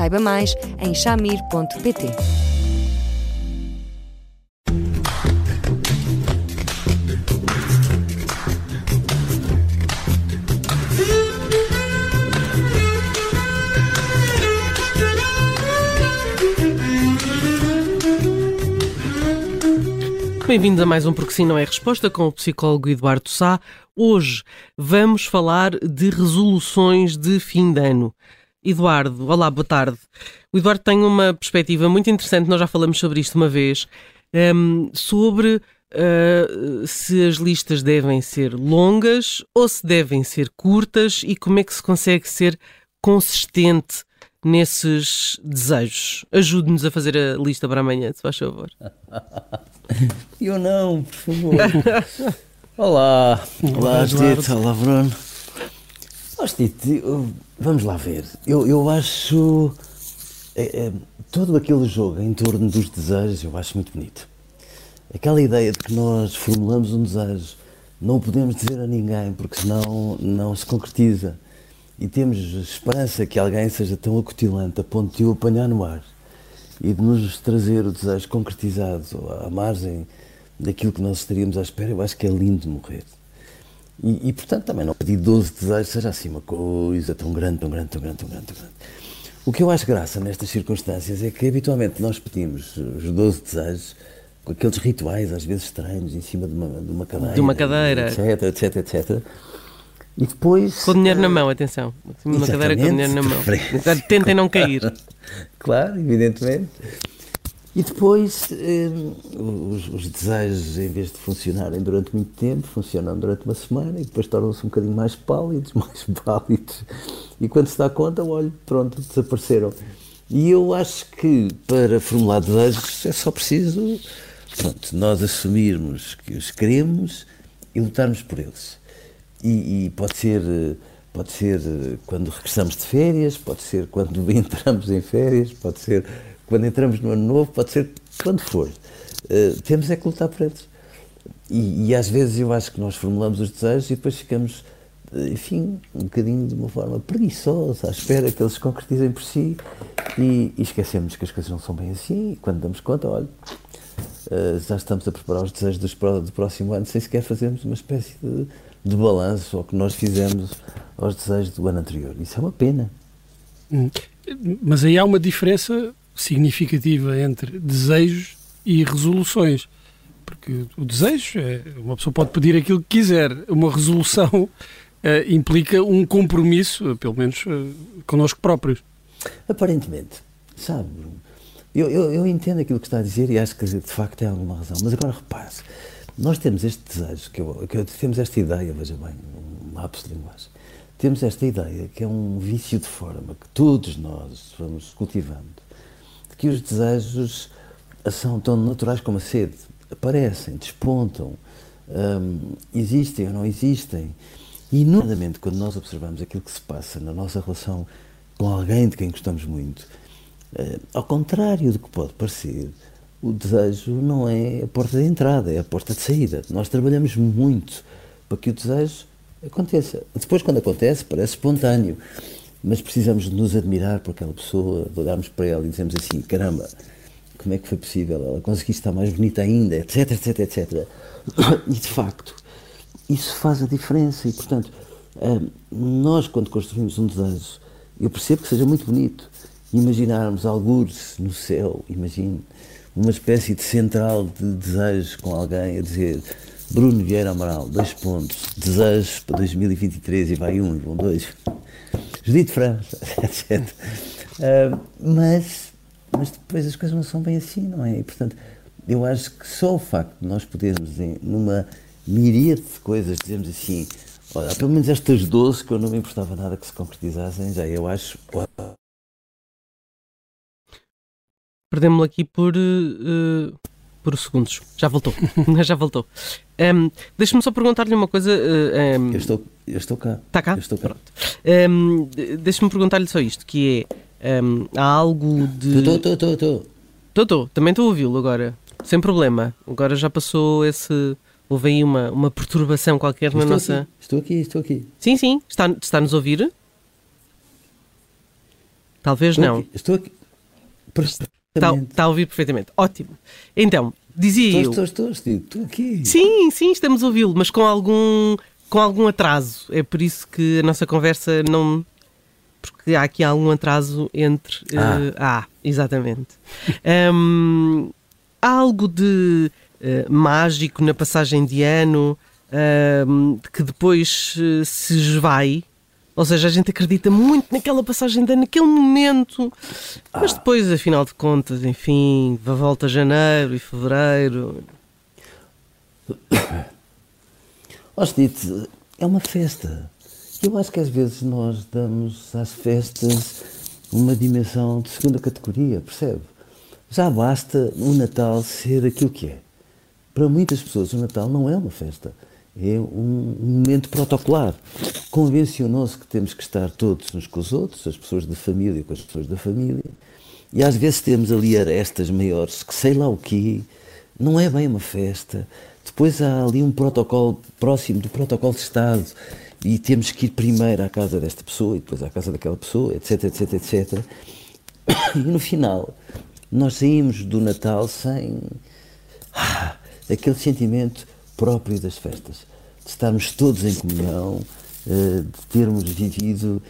Saiba mais em chamir.pt. Bem-vindos a mais um Porque Sim Não é Resposta com o psicólogo Eduardo Sá. Hoje vamos falar de resoluções de fim de ano. Eduardo, olá, boa tarde. O Eduardo tem uma perspectiva muito interessante, nós já falamos sobre isto uma vez, um, sobre uh, se as listas devem ser longas ou se devem ser curtas e como é que se consegue ser consistente nesses desejos. Ajude-nos a fazer a lista para amanhã, se faz favor. Eu não, por favor. olá, olá, Tito, olá, Bruno. Tito, vamos lá ver. Eu, eu acho é, é, todo aquele jogo em torno dos desejos, eu acho muito bonito. Aquela ideia de que nós formulamos um desejo, não o podemos dizer a ninguém, porque senão não se concretiza. E temos esperança que alguém seja tão acutilante a ponto de o apanhar no ar e de nos trazer o desejo concretizado à margem daquilo que nós estaríamos à espera, eu acho que é lindo morrer. E, e, portanto, também não pedir 12 desejos seja assim uma coisa tão grande, tão grande, tão grande, tão grande, tão grande. O que eu acho graça nestas circunstâncias é que habitualmente nós pedimos os 12 desejos com aqueles rituais, às vezes estranhos, em cima de uma, de uma cadeira. De uma cadeira. Etc, etc, etc. E depois. Com dinheiro na mão, atenção. Uma cadeira com dinheiro na mão. Tentem não cair. claro, evidentemente. E depois, eh, os, os, desejos, em vez de funcionarem durante muito tempo, funcionam durante uma semana e depois tornam-se um bocadinho mais pálidos, mais pálidos. E quando se dá conta, olha, pronto, desapareceram. E eu acho que para formular desejos é só preciso pronto, nós assumirmos que os queremos e lutarmos por eles. E, e pode ser pode ser quando regressamos de férias, pode ser quando entramos em férias, pode ser quando entramos no ano novo, pode ser quando for. Uh, temos é que lutar por eles. E, e, às vezes eu acho que nós formulamos os desejos e depois ficamos, eh, enfim, um bocadinho de uma forma preguiçosa, à espera que eles se concretizem por si e, e esquecemos que as coisas não são bem assim. E quando damos conta, olha, uh, já estamos a preparar os desejos dos, do próximo ano sem sequer fazermos uma espécie de, de balanço ao que nós fizemos aos desejos do ano anterior. Isso é uma pena. Hum. Mas aí há uma diferença significativa entre desejos e resoluções. Porque o desejo é. Uma pessoa pode pedir aquilo que quiser. Uma resolução é, implica um compromisso, pelo menos é, connosco próprios. Aparentemente. Sabe, eu, eu, eu, entendo aquilo que está a dizer e acho que de facto tem alguma razão. Mas agora repare nós temos este desejo, que, eu, que temos esta ideia, veja bem, um lápis de linguagem. Temos esta ideia que é um vício de forma que todos nós vamos cultivando que os desejos são tão naturais como a sede. Aparecem, despontam, um, existem ou não existem. E, nomeadamente, quando nós observamos aquilo que se passa na nossa relação com alguém de quem gostamos muito, uh, ao contrário do que pode parecer, o desejo não é a porta de entrada, é a porta de saída. Nós trabalhamos muito para que o desejo aconteça. Depois, quando acontece, parece espontâneo mas precisamos de nos admirar por aquela pessoa, olharmos para ela e dizemos assim: caramba, como é que foi possível? Ela conseguiu estar mais bonita ainda, etc, etc, etc. E de facto, isso faz a diferença e, portanto, hum, nós, quando construímos um desejo, eu percebo que seja muito bonito imaginarmos algures no céu, imagine, uma espécie de central de desejos com alguém a dizer Bruno Vieira Amaral, dois pontos, desejos para 2023 e vai um e vão dois. Judite França, etc. Uh, mas, mas depois as coisas não são bem assim, não é? E, portanto, eu acho que só o facto de nós podermos, em, numa miríade de coisas, dizermos assim, olha, pelo menos estas 12 que eu não me importava nada que se concretizassem, já eu acho Perdemos-lo aqui por, uh, por segundos. Já voltou. Já voltou. Um, Deixa-me só perguntar-lhe uma coisa. Um, eu, estou, eu estou cá. Está cá? Eu estou cá. Um, Deixa-me perguntar-lhe só isto, que é, um, há algo de... Estou, estou, estou, estou. Estou, estou. Também estou a ouvi-lo agora. Sem problema. Agora já passou esse... Houve aí uma, uma perturbação qualquer estou na nossa... Aqui, estou aqui, estou aqui. Sim, sim. Está, está-nos a ouvir? Talvez estou não. Aqui, estou aqui. Está, está, a ouvir perfeitamente. Ótimo. Então, dizia estou, eu. Estou, estou, estou, estou aqui. Sim, sim, estamos a ouvi-lo, mas com algum, com algum atraso. É por isso que a nossa conversa não. Porque há aqui algum atraso entre. Ah, uh, ah exatamente. um, há algo de uh, mágico na passagem de ano uh, que depois se esvai. Ou seja, a gente acredita muito naquela passagem de naquele momento, mas depois, afinal de contas, enfim, da volta a janeiro e fevereiro. Hostite, é uma festa. Eu acho que às vezes nós damos às festas uma dimensão de segunda categoria, percebe? Já basta o Natal ser aquilo que é. Para muitas pessoas, o Natal não é uma festa é um momento protocolar. Convencionou-se que temos que estar todos uns com os outros, as pessoas da família com as pessoas da família, e às vezes temos ali arestas maiores, que sei lá o quê, não é bem uma festa. Depois há ali um protocolo próximo do protocolo de Estado, e temos que ir primeiro à casa desta pessoa e depois à casa daquela pessoa, etc, etc, etc. E no final, nós saímos do Natal sem ah, aquele sentimento próprio das festas, de estarmos todos em comunhão, eh, de termos vivido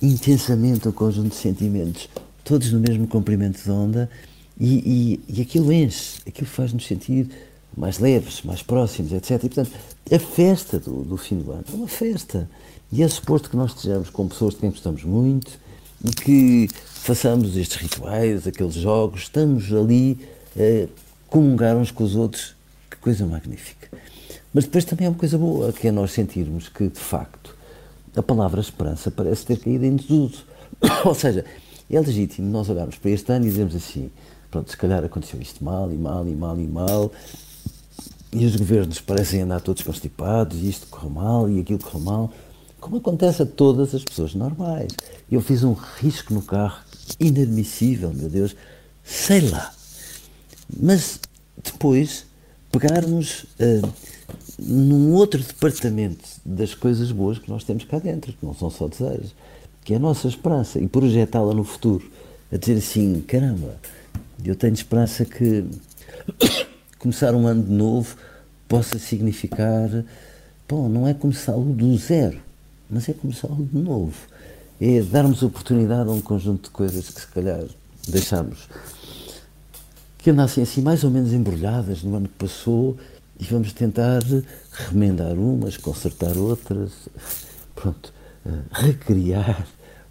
intensamente um conjunto de sentimentos, todos no mesmo comprimento de onda, e, e, e aquilo enche, aquilo faz-nos sentir mais leves, mais próximos, etc. E, portanto, a festa do, do fim do ano é uma festa. E é suposto que nós estejamos com pessoas de quem gostamos muito e que façamos estes rituais, aqueles jogos, estamos ali a eh, comungar uns com os outros. Que coisa magnífica. Mas depois também é uma coisa boa, que é nós sentirmos que, de facto, a palavra esperança parece ter caído em desuso. Ou seja, é legítimo nós olharmos para este ano e dizermos assim: pronto, se calhar aconteceu isto mal e mal e mal e mal, e os governos parecem andar todos constipados, e isto correu mal e aquilo correu mal, como acontece a todas as pessoas normais. Eu fiz um risco no carro inadmissível, meu Deus, sei lá. Mas depois pegarmos. Uh, num outro departamento das coisas boas que nós temos cá dentro, que não são só desejos, que é a nossa esperança, e projetá-la no futuro, a dizer assim, caramba, eu tenho esperança que começar um ano de novo possa significar, bom, não é começá-lo do zero, mas é começá-lo de novo. É darmos oportunidade a um conjunto de coisas que se calhar deixámos que andassem assim mais ou menos embrulhadas no ano que passou e vamos tentar remendar umas, consertar outras, pronto, eh, recriar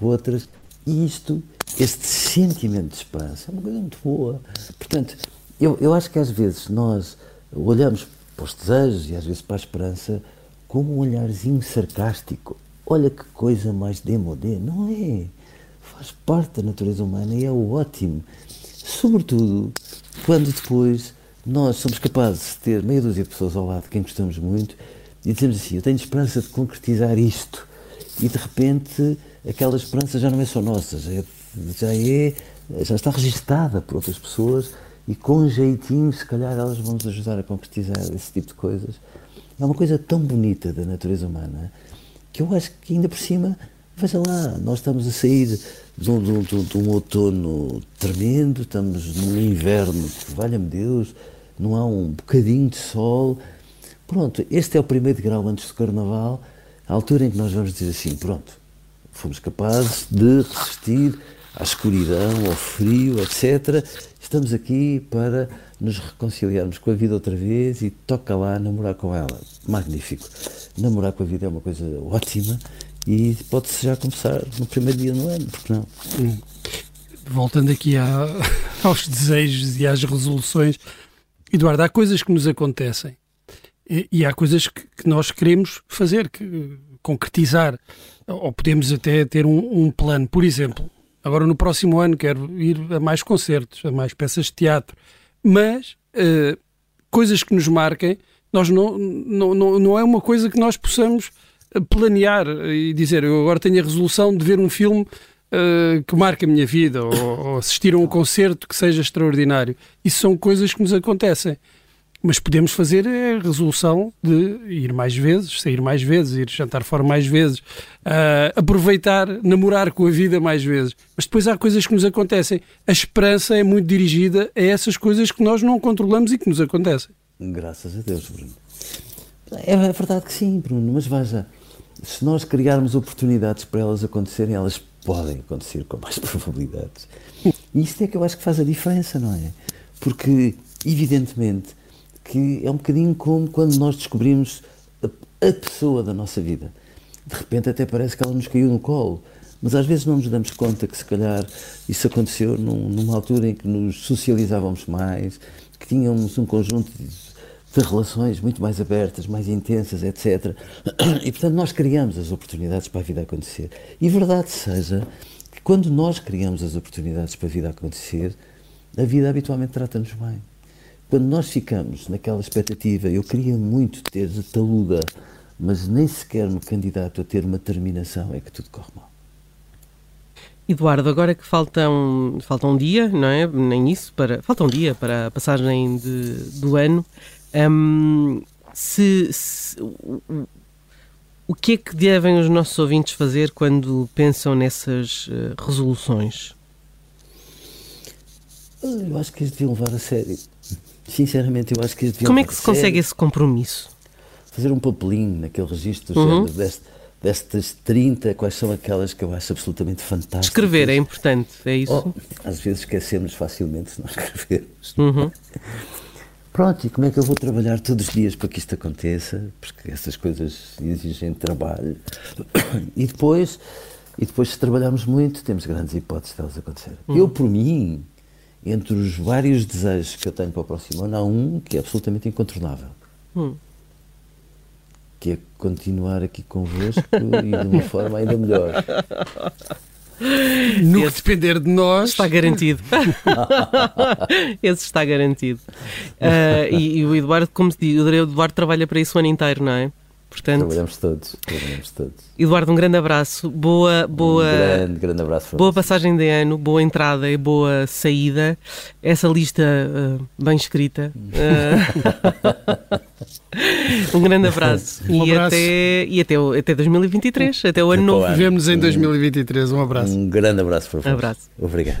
outras. E isto, este sentimento de esperança, é uma coisa muito boa. Portanto, eu, eu acho que às vezes nós olhamos para os desejos e às vezes para a esperança com um olharzinho sarcástico. Olha que coisa mais demodé, não é? Faz parte da natureza humana e é ótimo. Sobretudo quando depois nós somos capazes de ter meia dúzia de pessoas ao lado de quem gostamos muito e dizemos assim: Eu tenho esperança de concretizar isto. E de repente aquela esperança já não é só nossa, já, é, já, é, já está registada por outras pessoas e com jeitinho, se calhar, elas vão nos ajudar a concretizar esse tipo de coisas. É uma coisa tão bonita da natureza humana que eu acho que ainda por cima, veja lá, nós estamos a sair de um, de um, de um outono tremendo, estamos num inverno que, valha-me Deus, não há um bocadinho de sol. Pronto, este é o primeiro grau antes do Carnaval, a altura em que nós vamos dizer assim: pronto, fomos capazes de resistir à escuridão, ao frio, etc. Estamos aqui para nos reconciliarmos com a vida outra vez e toca lá namorar com ela. Magnífico. Namorar com a vida é uma coisa ótima e pode-se já começar no primeiro dia do ano, porque não? Voltando aqui aos desejos e às resoluções, Eduardo, há coisas que nos acontecem e, e há coisas que, que, nós queremos fazer, que, concretizar, ou podemos até ter um, um plano. Por exemplo, Agora, no próximo ano, quero ir a mais concertos, a mais peças de teatro. Mas uh, coisas que nos marquem, nós não, não, não, não é uma coisa que nós possamos planear e dizer eu agora tenho a resolução de ver um filme uh, que marque a minha vida ou, ou assistir a um concerto que seja extraordinário. Isso são coisas que nos acontecem. Mas podemos fazer a resolução de ir mais vezes, sair mais vezes, ir jantar fora mais vezes, uh, aproveitar, namorar com a vida mais vezes. Mas depois há coisas que nos acontecem. A esperança é muito dirigida a essas coisas que nós não controlamos e que nos acontecem. Graças a Deus, Bruno. É verdade que sim, Bruno, mas veja, se nós criarmos oportunidades para elas acontecerem, elas podem acontecer com mais probabilidades. E isto é que eu acho que faz a diferença, não é? Porque, evidentemente, que é um bocadinho como quando nós descobrimos a, a pessoa da nossa vida. De repente até parece que ela nos caiu no colo, mas às vezes não nos damos conta que se calhar isso aconteceu num, numa altura em que nos socializávamos mais, que tínhamos um conjunto de, de relações muito mais abertas, mais intensas, etc. E portanto nós criamos as oportunidades para a vida acontecer. E verdade seja que quando nós criamos as oportunidades para a vida acontecer, a vida habitualmente trata-nos bem. Quando nós ficamos naquela expectativa, eu queria muito ter taluda, mas nem sequer me candidato a ter uma terminação, é que tudo corre mal. Eduardo, agora que falta um, falta um dia, não é? Nem isso, para, falta um dia para a passagem de, do ano. Um, se, se o, o que é que devem os nossos ouvintes fazer quando pensam nessas uh, resoluções? Eu acho que eles deviam levar a sério. Sinceramente, eu acho que eles deviam Como é que se consegue esse compromisso? Fazer um papelinho naquele registro uhum. deste, destas 30, quais são aquelas que eu acho absolutamente fantásticas. Escrever é importante, é isso? Oh, às vezes esquecemos facilmente se não escrevermos. Uhum. Pronto, e como é que eu vou trabalhar todos os dias para que isto aconteça? Porque essas coisas exigem trabalho. E depois, e depois se trabalharmos muito, temos grandes hipóteses de elas acontecerem. Uhum. Eu, por mim, entre os vários desejos que eu tenho para o próximo ano, há um que é absolutamente incontornável. Hum. Que é continuar aqui convosco e de uma forma ainda melhor. No que depender de nós. Está garantido. Esse está garantido. Uh, e, e, o Eduardo, como se diz, o Eduardo trabalha para isso o ano inteiro, não é? Portanto, trabalhamos todos, trabalhamos todos. Eduardo, um grande abraço, boa, boa, um grande, grande abraço boa passagem de ano, boa entrada e boa saída. Essa lista uh, bem escrita. Uh, um grande abraço. Um e, abraço. Até, e até, até 2023, até o ano novo. Vemos em 2023. Um abraço. Um grande abraço para vocês. Abraço. Obrigado.